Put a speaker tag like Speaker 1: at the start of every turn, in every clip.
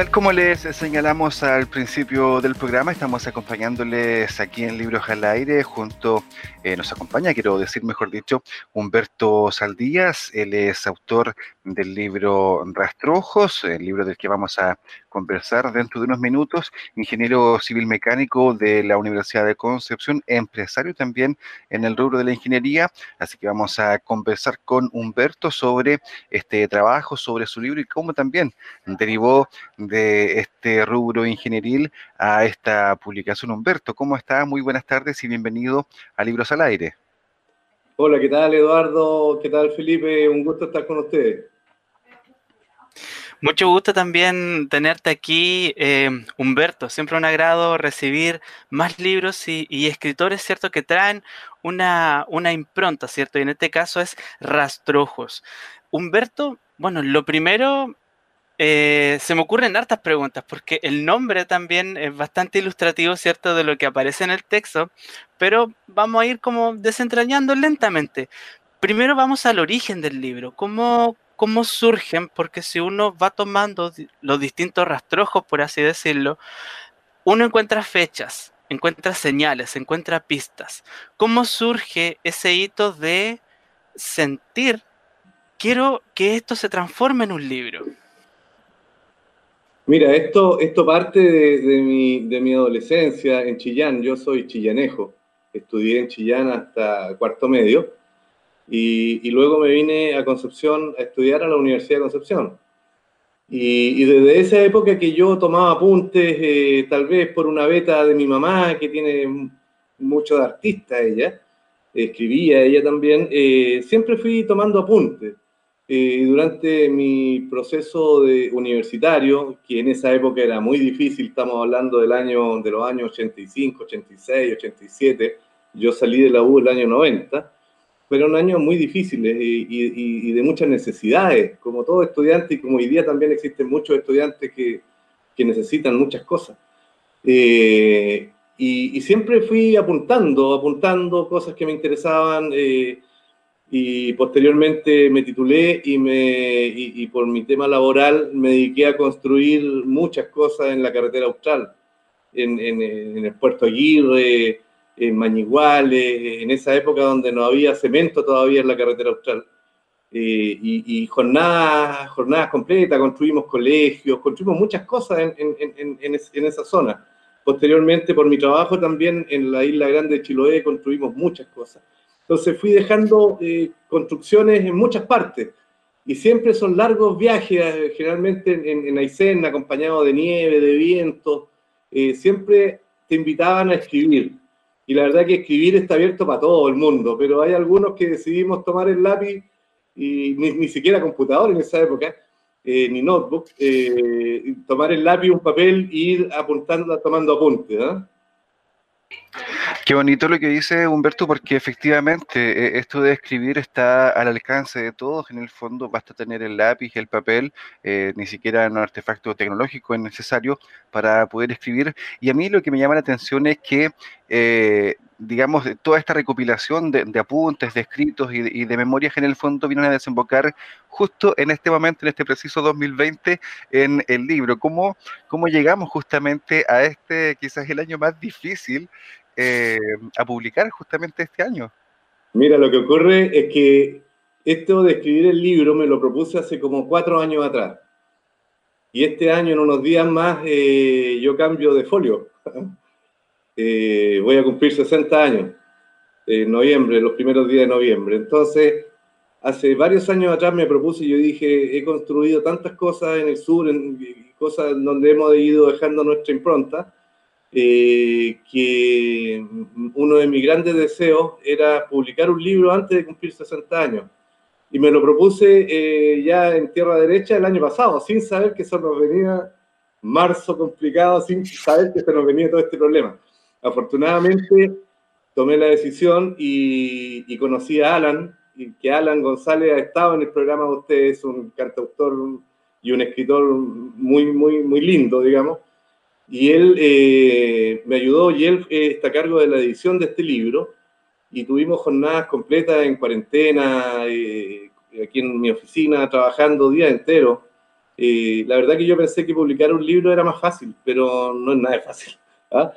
Speaker 1: Tal como les señalamos al principio del programa, estamos acompañándoles aquí en Libros al Aire. Junto, eh, nos acompaña, quiero decir mejor dicho, Humberto Saldías, él es autor del libro Rastrojos, el libro del que vamos a conversar dentro de unos minutos, ingeniero civil mecánico de la Universidad de Concepción, empresario también en el rubro de la ingeniería, así que vamos a conversar con Humberto sobre este trabajo, sobre su libro y cómo también derivó de este rubro ingenieril a esta publicación. Humberto, ¿cómo está? Muy buenas tardes y bienvenido a Libros al Aire.
Speaker 2: Hola, ¿qué tal Eduardo? ¿Qué tal Felipe? Un gusto estar con ustedes.
Speaker 3: Mucho gusto también tenerte aquí, eh, Humberto. Siempre un agrado recibir más libros y, escritores, ¿cierto? Que traen una, una, impronta, ¿cierto? Y en este caso es Rastrojos. Humberto, bueno, lo primero, eh, se me ocurren hartas preguntas, porque el nombre también es bastante ilustrativo, ¿cierto? De lo que aparece en el texto, pero vamos a ir como desentrañando lentamente. Primero vamos al origen del libro. ¿Cómo, cómo surgen, porque si uno va tomando los distintos rastrojos, por así decirlo, uno encuentra fechas, encuentra señales, encuentra pistas. ¿Cómo surge ese hito de sentir, quiero que esto se transforme en un libro?
Speaker 2: Mira, esto, esto parte de, mi, de mi adolescencia en Chillán. Yo soy chillanejo. Estudié en Chillán hasta cuarto medio y, luego me vine a Concepción a estudiar a la Universidad de Concepción. Y, desde esa época que yo tomaba apuntes, eh, tal vez por una beta de mi mamá, que tiene mucho de artista ella, escribía ella también, eh, siempre fui tomando apuntes. Eh, durante mi proceso de universitario, que en esa época era muy difícil, estamos hablando del año, de los años 85, 86, 87, yo salí de la U el año 90, fueron años muy difíciles y, de muchas necesidades, como todo estudiante y como hoy día también existen muchos estudiantes que, necesitan muchas cosas. Eh, y, siempre fui apuntando, apuntando cosas que me interesaban eh, y posteriormente me titulé y, me, y, por mi tema laboral me dediqué a construir muchas cosas en la carretera austral, en, en el puerto Aguirre, en Mañiguales, en esa época donde no había cemento todavía en la carretera austral. Eh, y, jornadas, jornadas completas, construimos colegios, construimos muchas cosas en, en, en, esa zona. Posteriormente, por mi trabajo también en la isla grande de Chiloé, construimos muchas cosas. Entonces fui dejando eh, construcciones en muchas partes. Y siempre son largos viajes, eh, generalmente en, Aysén, acompañado de nieve, de viento. siempre te invitaban a escribir y la verdad que escribir está abierto para todo el mundo, pero hay algunos que decidimos tomar el lápiz y ni, siquiera computador en esa época, eh, ni notebook, eh, tomar el lápiz, un papel e ir apuntando, tomando apuntes.
Speaker 1: Qué bonito lo que dice Humberto, porque efectivamente eh, esto de escribir está al alcance de todos. En el fondo basta tener el lápiz, el papel, eh, ni siquiera un artefacto tecnológico es necesario para poder escribir. Y a mí lo que me llama la atención es que, eh, digamos, toda esta recopilación de, apuntes, de escritos y de, memorias en el fondo vienen a desembocar justo en este momento, en este preciso 2020, en el libro. ¿Cómo, cómo llegamos justamente a este, quizás el año más difícil? Eh, a publicar justamente este año.
Speaker 2: Mira, lo que ocurre es que esto de escribir el libro me lo propuse hace como cuatro años atrás. Y este año, en unos días más, eh, yo cambio de folio. Eh, voy a cumplir 60 años, en noviembre, los primeros días de noviembre. Entonces, hace varios años atrás me propuse, y yo dije, he construido tantas cosas en el sur, en, cosas donde hemos ido dejando nuestra impronta, eh, que uno de mis grandes deseos era publicar un libro antes de cumplir 60 años. Y me lo propuse eh, ya en tierra derecha el año pasado, sin saber que eso nos venía marzo complicado, sin saber que se nos venía todo este problema. Afortunadamente tomé la decisión y, conocí a Alan que Alan González ha estado en el programa de ustedes, es un cantautor y un escritor muy, muy, muy lindo, digamos. Y él eh, me ayudó y él está a cargo de la edición de este libro y tuvimos jornadas completas en cuarentena, eh, aquí en mi oficina, trabajando día entero. Eh, la verdad que yo pensé que publicar un libro era más fácil, pero no es nada fácil. ¿ah?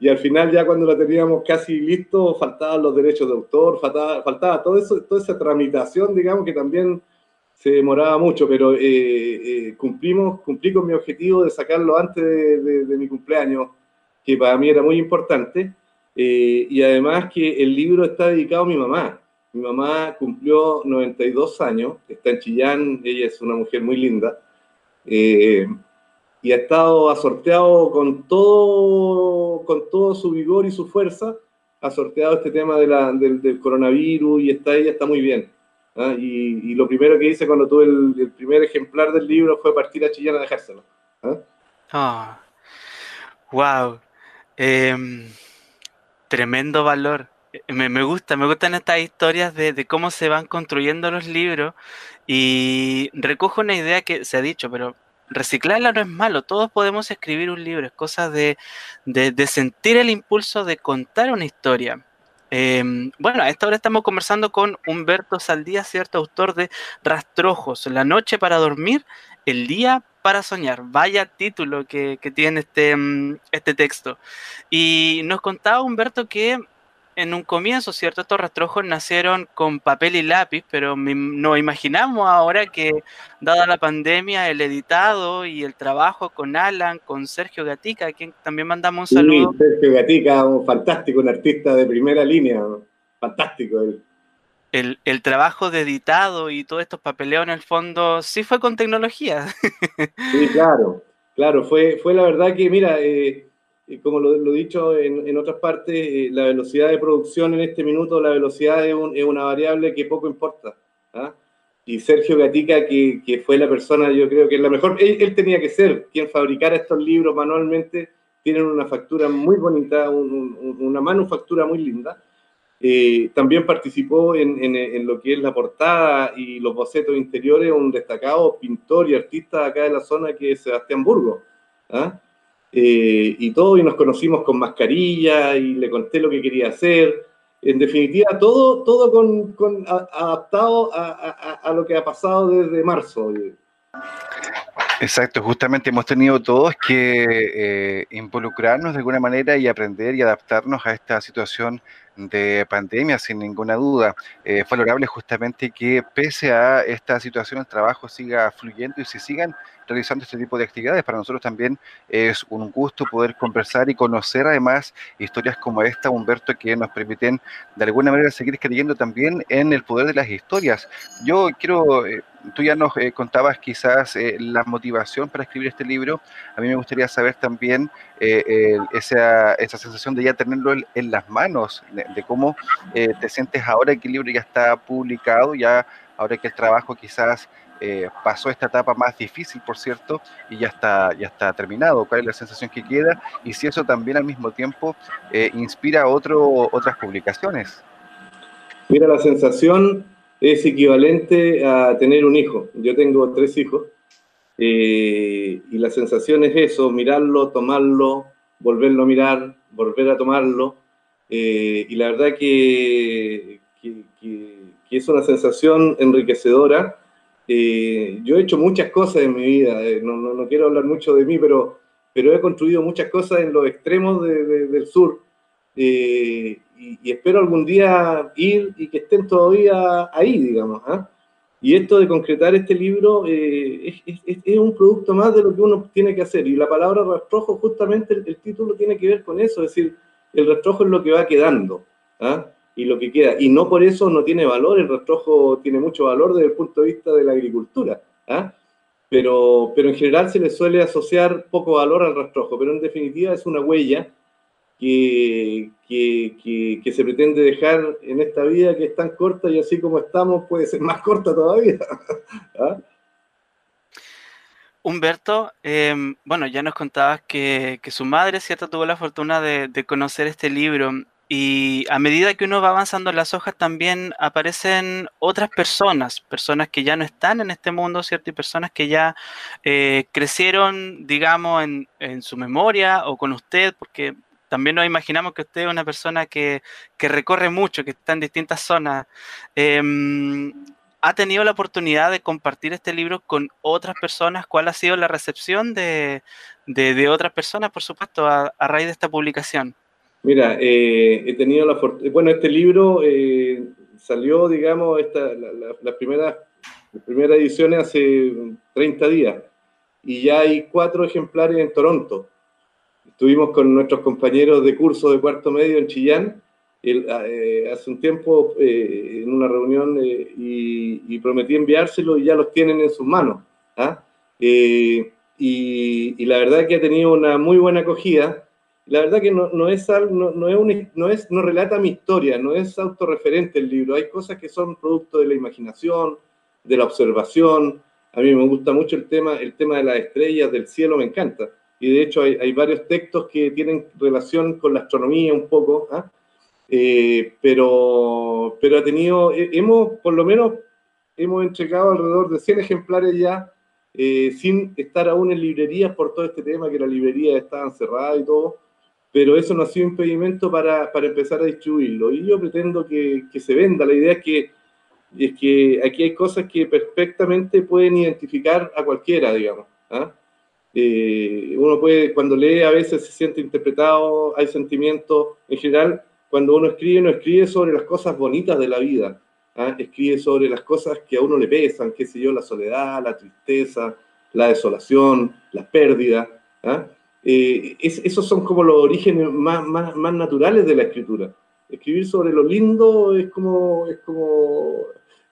Speaker 2: y al final ya cuando lo teníamos casi listo, faltaban los derechos de autor, faltaba, faltaba todo eso, toda esa tramitación, digamos, que también se demoraba mucho, pero eh, eh, cumplimos, cumplí con mi objetivo de sacarlo antes de, mi cumpleaños, que para mí era muy importante, eh, y además que el libro está dedicado a mi mamá. Mi mamá cumplió 92 años, está en Chillán, ella es una mujer muy linda, y ha estado asorteado con todo, con todo su vigor y su fuerza, ha sorteado este tema de la, del, del coronavirus y está, ella está muy bien ¿ah? Y, lo primero que hice cuando tuve el, primer ejemplar del libro fue partir a Chillán a dejárselo.
Speaker 3: ¿ah? wow. Ah, em, tremendo valor. Eh, me, gusta, me gustan estas historias de, cómo se van construyendo los libros y recojo una idea que se ha dicho, pero reciclarla no es malo, todos podemos escribir un libro, es cosa de sentir el impulso de contar una historia. Em, bueno, a esta hora estamos conversando con Humberto Saldía, cierto autor de Rastrojos, La noche para dormir, el día para soñar. Vaya título que, tiene este, mm, este texto. Y nos contaba Humberto que en un comienzo, ¿cierto? Estos rastrojos nacieron con papel y lápiz, pero nos imaginamos ahora que, dada la pandemia, el editado y el trabajo con Alan, con Sergio Gatica, a quien también mandamos un saludo.
Speaker 2: Sergio Gatica, un fantástico, un artista de primera línea, fantástico él.
Speaker 3: El, el, trabajo de editado y todos estos papeleos en el fondo sí fue con tecnología.
Speaker 2: Sí, claro, claro, fue, fue la verdad que, mira, eh, como lo, he dicho en, otras partes, eh, la velocidad de producción en este minuto, la velocidad es, una variable que poco importa. ¿ah? Y Sergio Gatica, que, que, fue la persona, yo creo que es la mejor, él, tenía que ser quien fabricara estos libros manualmente, tienen una factura muy bonita, una manufactura muy linda. Eh, también participó en, en, lo que es la portada y los bocetos interiores, un destacado pintor y artista acá de la zona que es Sebastián Burgo. ¿ah? Eh, y todo, y nos conocimos con mascarilla, y le conté lo que quería hacer. En definitiva, todo, todo con, adaptado a, lo que ha pasado desde marzo.
Speaker 1: Exacto, justamente hemos tenido todos que eh, involucrarnos de alguna manera y aprender y adaptarnos a esta situación de pandemia, sin ninguna duda. Eh, fue valorable justamente que pese a esta situación el trabajo siga fluyendo y se sigan realizando este tipo de actividades. Para nosotros también es un gusto poder conversar y conocer además historias como esta, Humberto, que nos permiten de alguna manera seguir creyendo también en el poder de las historias. Yo quiero, eh, tú ya nos eh, contabas quizás eh, la motivación para escribir este libro. A mí me gustaría saber también esa, esa, sensación de ya tenerlo en, las manos, de, cómo te sientes ahora que el libro ya está publicado, ya ahora que el trabajo quizás eh, pasó esta etapa más difícil, por cierto, y ya está, ya está terminado. ¿Cuál es la sensación que queda? Y si eso también al mismo tiempo eh, inspira otro, otras publicaciones.
Speaker 2: Mira, la sensación es equivalente a tener un hijo. Yo tengo tres hijos eh, y la sensación es eso, mirarlo, tomarlo, volverlo a mirar, volver a tomarlo. y la verdad que, que, que es una sensación enriquecedora eh, yo he hecho muchas cosas en mi vida, eh, no, quiero hablar mucho de mí, pero he construido muchas cosas en los extremos del sur. Eh, y, espero algún día ir y que estén todavía ahí, digamos. ¿ah? Y esto de concretar este libro es, es, un producto más de lo que uno tiene que hacer. Y la palabra rastrojo, justamente el, el, título tiene que ver con eso, es decir, el rastrojo es lo que va quedando. ¿ah? y lo que queda. Y no por eso no tiene valor, el rastrojo tiene mucho valor desde el punto de vista de la agricultura. ¿ah? Pero, pero en general se le suele asociar poco valor al rastrojo, pero en definitiva es una huella que, que, que, se pretende dejar en esta vida que es tan corta y así como estamos puede ser más corta todavía. ¿Ah?
Speaker 3: Humberto, em, bueno, ya nos contabas que, que, su madre, ¿cierto?, tuvo la fortuna de, de conocer este libro y a medida que uno va avanzando en las hojas también aparecen otras personas, personas que ya no están en este mundo, ¿cierto? Y personas que ya eh, crecieron, digamos, en, en, su memoria o con usted, porque también nos imaginamos que usted es una persona que, que recorre mucho, que está en distintas zonas. Em, ¿Ha tenido la oportunidad de compartir este libro con otras personas? ¿Cuál ha sido la recepción de, de, de otras personas, por supuesto, a, a raíz de esta publicación?
Speaker 2: Mira, eh, he tenido la fortuna, bueno, este libro eh, salió, digamos, esta, la, la, la, primera, la primera edición hace 30 días y ya hay cuatro ejemplares en Toronto. Estuvimos con nuestros compañeros de curso de cuarto medio en Chillán el, eh, hace un tiempo eh, en una reunión eh, y, y, prometí enviárselo y ya los tienen en sus manos. ¿ah? Y, y, la verdad que ha tenido una muy buena acogida la verdad que no, no es, no, no, es un, no, es, no relata mi historia, no es autorreferente el libro. Hay cosas que son producto de la imaginación, de la observación. A mí me gusta mucho el tema, el tema de las estrellas, del cielo, me encanta. Y de hecho hay, hay varios textos que tienen relación con la astronomía un poco, ¿ah? eh, pero, pero ha tenido, hemos, por lo menos, hemos entregado alrededor de 100 ejemplares ya, eh, sin estar aún en librerías por todo este tema, que la librería estaba cerrada y todo pero eso no ha sido impedimento para, para empezar a distribuirlo. Y yo pretendo que, que, se venda. La idea es que, es que aquí hay cosas que perfectamente pueden identificar a cualquiera, digamos. ¿ah? Eh, uno puede, cuando lee, a veces se siente interpretado, hay sentimientos. En general, cuando uno escribe, no escribe sobre las cosas bonitas de la vida. ¿ah? Escribe sobre las cosas que a uno le pesan, qué sé yo, la soledad, la tristeza, la desolación, la pérdida. ¿ah? eh, es, esos son como los orígenes más, más, más, naturales de la escritura. Escribir sobre lo lindo es como, es como,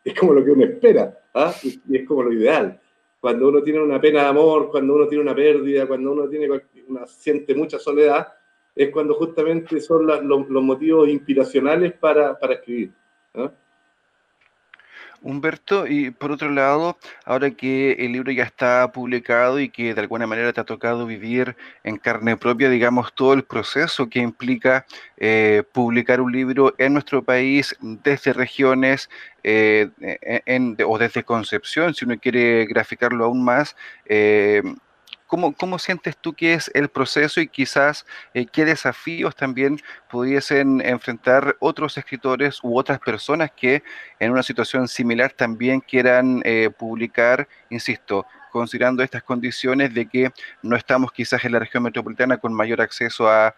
Speaker 2: es como lo que uno espera, ¿ah? y es como lo ideal. Cuando uno tiene una pena de amor, cuando uno tiene una pérdida, cuando uno tiene una, siente mucha soledad, es cuando justamente son la, los, los, motivos inspiracionales para, para escribir. ¿ah?
Speaker 1: Humberto, y por otro lado, ahora que el libro ya está publicado y que de alguna manera te ha tocado vivir en carne propia, digamos, todo el proceso que implica eh, publicar un libro en nuestro país desde regiones eh, en, o desde Concepción, si uno quiere graficarlo aún más, eh, ¿Cómo, ¿Cómo, sientes tú que es el proceso y quizás eh, qué desafíos también pudiesen enfrentar otros escritores u otras personas que en una situación similar también quieran eh, publicar, insisto, considerando estas condiciones de que no estamos quizás en la región metropolitana con mayor acceso a,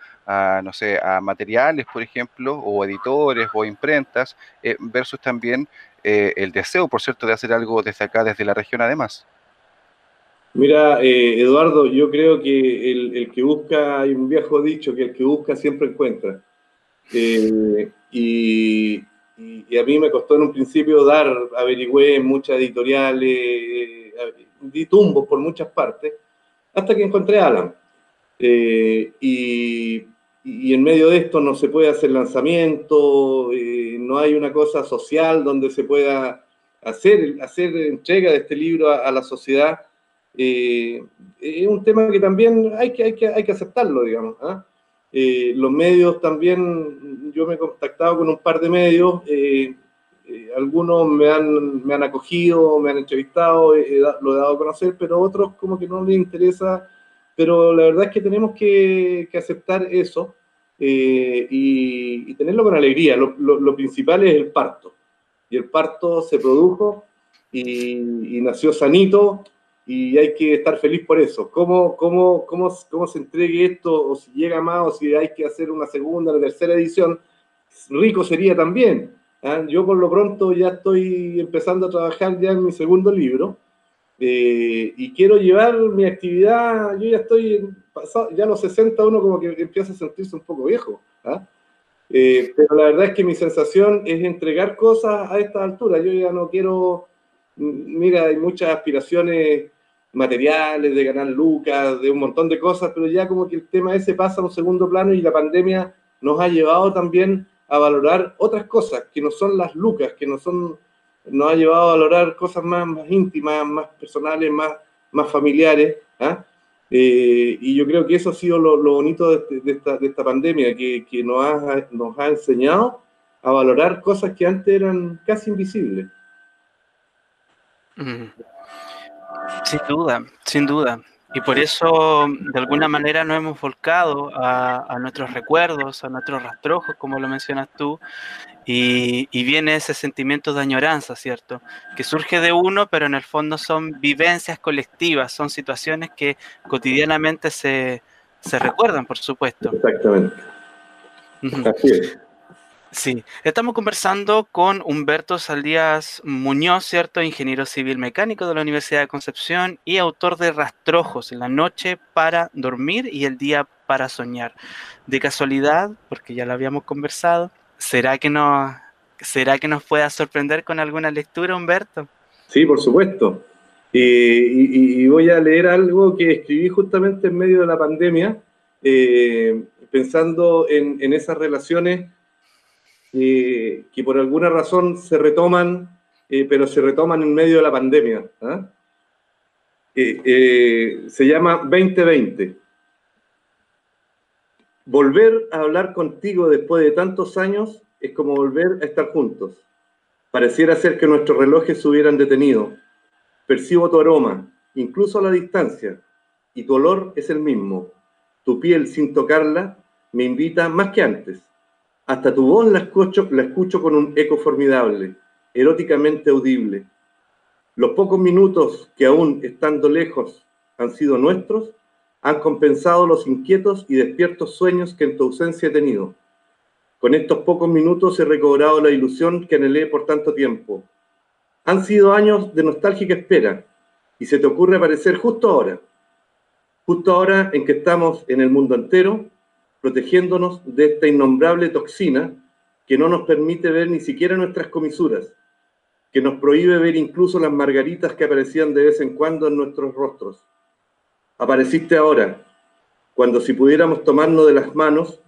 Speaker 1: no sé, a materiales, por ejemplo, o editores o imprentas, eh, versus también eh, el deseo, por cierto, de hacer algo desde acá, desde la región además?
Speaker 2: Mira, eh, Eduardo, yo creo que el, que busca, hay un viejo dicho, que el que busca siempre encuentra. Eh, y, a mí me costó en un principio dar, averigüé en muchas editoriales, eh, di tumbos por muchas partes, hasta que encontré a Alan. Y, en medio de esto no se puede hacer lanzamiento, no hay una cosa social donde se pueda hacer, hacer entrega de este libro a la sociedad eh, es un tema que también hay que, hay que, hay que aceptarlo, digamos. ¿eh? Eh, los medios también, yo me he contactado con un par de medios, eh, eh, algunos me han, me han acogido, me han entrevistado, lo he dado a conocer, pero otros como que no les interesa, pero la verdad es que tenemos que, que aceptar eso y, y, tenerlo con alegría. Lo, lo, lo, principal es el parto, y el parto se produjo y, y nació sanito, y hay que estar feliz por eso. ¿Cómo, cómo, cómo, cómo se entregue esto, o si llega más, o si hay que hacer una segunda, una tercera edición, rico sería también. ¿eh? Yo por lo pronto ya estoy empezando a trabajar ya en mi segundo libro, eh, y quiero llevar mi actividad, yo ya estoy, pasado, ya a los 60 uno como que empieza a sentirse un poco viejo. ¿eh? Eh, pero la verdad es que mi sensación es entregar cosas a esta altura. Yo ya no quiero, mira, hay muchas aspiraciones materiales, de ganar lucas, de un montón de cosas, pero ya como que el tema ese pasa a un segundo plano y la pandemia nos ha llevado también a valorar otras cosas que no son las lucas, que no son, nos ha llevado a valorar cosas más, más íntimas, más personales, más, más familiares. ¿ah? Eh, y yo creo que eso ha sido lo, bonito de, esta, de, esta, pandemia, que, que nos, ha, nos, ha, enseñado a valorar cosas que antes eran casi invisibles.
Speaker 3: Sin duda, sin duda. Y por eso, de alguna manera, nos hemos volcado a, nuestros recuerdos, a nuestros rastrojos, como lo mencionas tú, y, viene ese sentimiento de añoranza, ¿cierto? Que surge de uno, pero en el fondo son vivencias colectivas, son situaciones que cotidianamente se, se recuerdan, por supuesto.
Speaker 2: Exactamente. Así es.
Speaker 3: Sí, estamos conversando con Humberto Saldías Muñoz, ¿cierto? Ingeniero civil mecánico de la Universidad de Concepción y autor de Rastrojos, La noche para dormir y el día para soñar. De casualidad, porque ya lo habíamos conversado, ¿será que, no, ¿será que nos pueda sorprender con alguna lectura, Humberto?
Speaker 2: Sí, por supuesto. y, voy a leer algo que escribí justamente en medio de la pandemia, eh, pensando en, en esas relaciones que por alguna razón se retoman, eh, pero se retoman en medio de la pandemia. ¿ah? Eh, se llama 2020. Volver a hablar contigo después de tantos años es como volver a estar juntos. Pareciera ser que nuestros relojes se hubieran detenido. Percibo tu aroma, incluso a la distancia, y tu olor es el mismo. Tu piel sin tocarla me invita más que antes. Hasta tu voz la escucho, la escucho con un eco formidable, eróticamente audible. Los pocos minutos que aún estando lejos han sido nuestros, han compensado los inquietos y despiertos sueños que en tu ausencia he tenido. Con estos pocos minutos he recobrado la ilusión que anhelé por tanto tiempo. Han sido años de nostálgica espera y se te ocurre aparecer justo ahora, justo ahora en que estamos en el mundo entero protegiéndonos de esta innombrable toxina que no nos permite ver ni siquiera nuestras comisuras, que nos prohíbe ver incluso las margaritas que aparecían de vez en cuando en nuestros rostros. Apareciste ahora, cuando si pudiéramos tomarnos de las manos,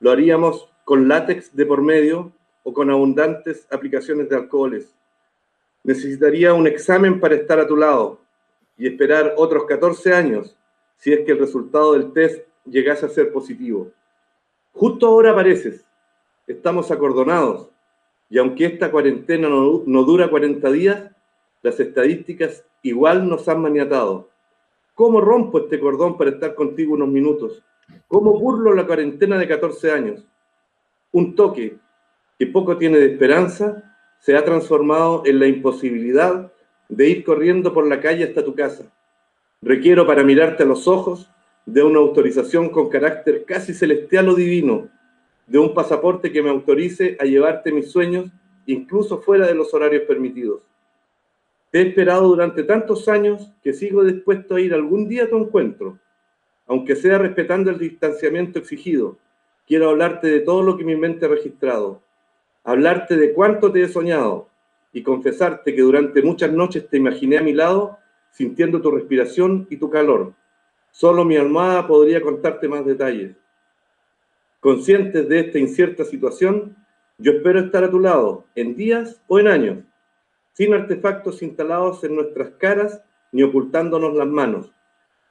Speaker 2: lo haríamos con látex de por medio o con abundantes aplicaciones de alcoholes. Necesitaría un examen para estar a tu lado y esperar otros 14 años si es que el resultado del test llegase a ser positivo. Justo ahora apareces, estamos acordonados, y aunque esta cuarentena no, dura 40 días, las estadísticas igual nos han maniatado. ¿Cómo rompo este cordón para estar contigo unos minutos? ¿Cómo burlo la cuarentena de 14 años? Un toque que poco tiene de esperanza se ha transformado en la imposibilidad de ir corriendo por la calle hasta tu casa. Requiero para mirarte a los ojos de una autorización con carácter casi celestial o divino, de un pasaporte que me autorice a llevarte mis sueños, incluso fuera de los horarios permitidos. Te he esperado durante tantos años que sigo dispuesto a ir algún día a tu encuentro, aunque sea respetando el distanciamiento exigido. Quiero hablarte de todo lo que mi mente ha registrado, hablarte de cuánto te he soñado y confesarte que durante muchas noches te imaginé a mi lado, sintiendo tu respiración y tu calor Solo mi almohada podría contarte más detalles. Conscientes de esta incierta situación, yo espero estar a tu lado, en días o en años, sin artefactos instalados en nuestras caras ni ocultándonos las manos.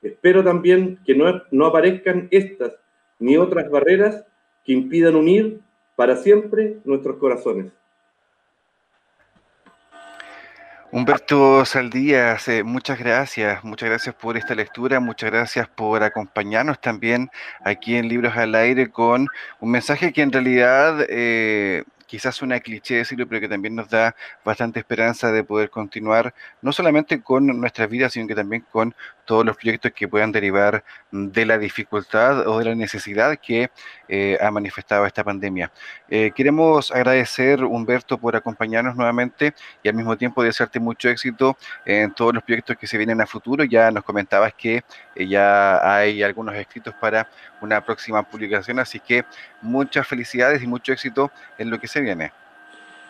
Speaker 2: Espero también que no, no aparezcan estas ni otras barreras que impidan unir para siempre nuestros corazones.
Speaker 1: Humberto Saldías, eh, muchas gracias, muchas gracias por esta lectura, muchas gracias por acompañarnos también aquí en Libros al Aire con un mensaje que en realidad eh, quizás una cliché decirlo, pero que también nos da bastante esperanza de poder continuar, no solamente con nuestras vidas, sino que también con todos los proyectos que puedan derivar de la dificultad o de la necesidad que eh, ha manifestado esta pandemia. Eh, queremos agradecer, Humberto, por acompañarnos nuevamente y al mismo tiempo desearte mucho éxito en todos los proyectos que se vienen a futuro. Ya nos comentabas que eh, ya hay algunos escritos para una próxima publicación, así que muchas felicidades y mucho éxito en lo que se viene.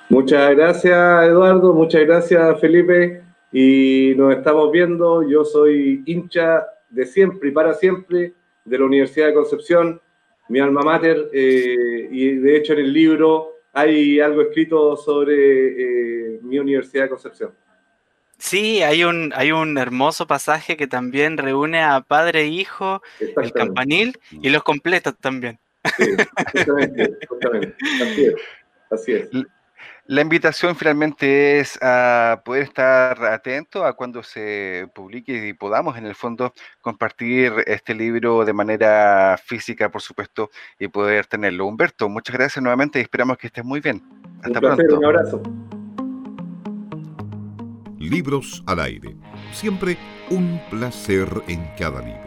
Speaker 2: Muchas gracias, Eduardo. Muchas gracias, Felipe. Y nos estamos viendo. Yo soy hincha de siempre y para siempre de la Universidad de Concepción, mi alma mater. Eh, y de hecho, en el libro hay algo escrito sobre eh, mi Universidad de Concepción.
Speaker 3: Sí, hay un, hay un hermoso pasaje que también reúne a padre e hijo, el campanil, y los completa también. Sí, justamente,
Speaker 1: justamente. Así es. Así es. La invitación finalmente es a poder estar atento a cuando se publique y podamos en el fondo compartir este libro de manera física, por supuesto, y poder tenerlo. Humberto, muchas gracias nuevamente y esperamos que estés muy bien.
Speaker 2: Hasta un pronto. Un abrazo.
Speaker 4: Libros al aire. Siempre un placer en cada libro.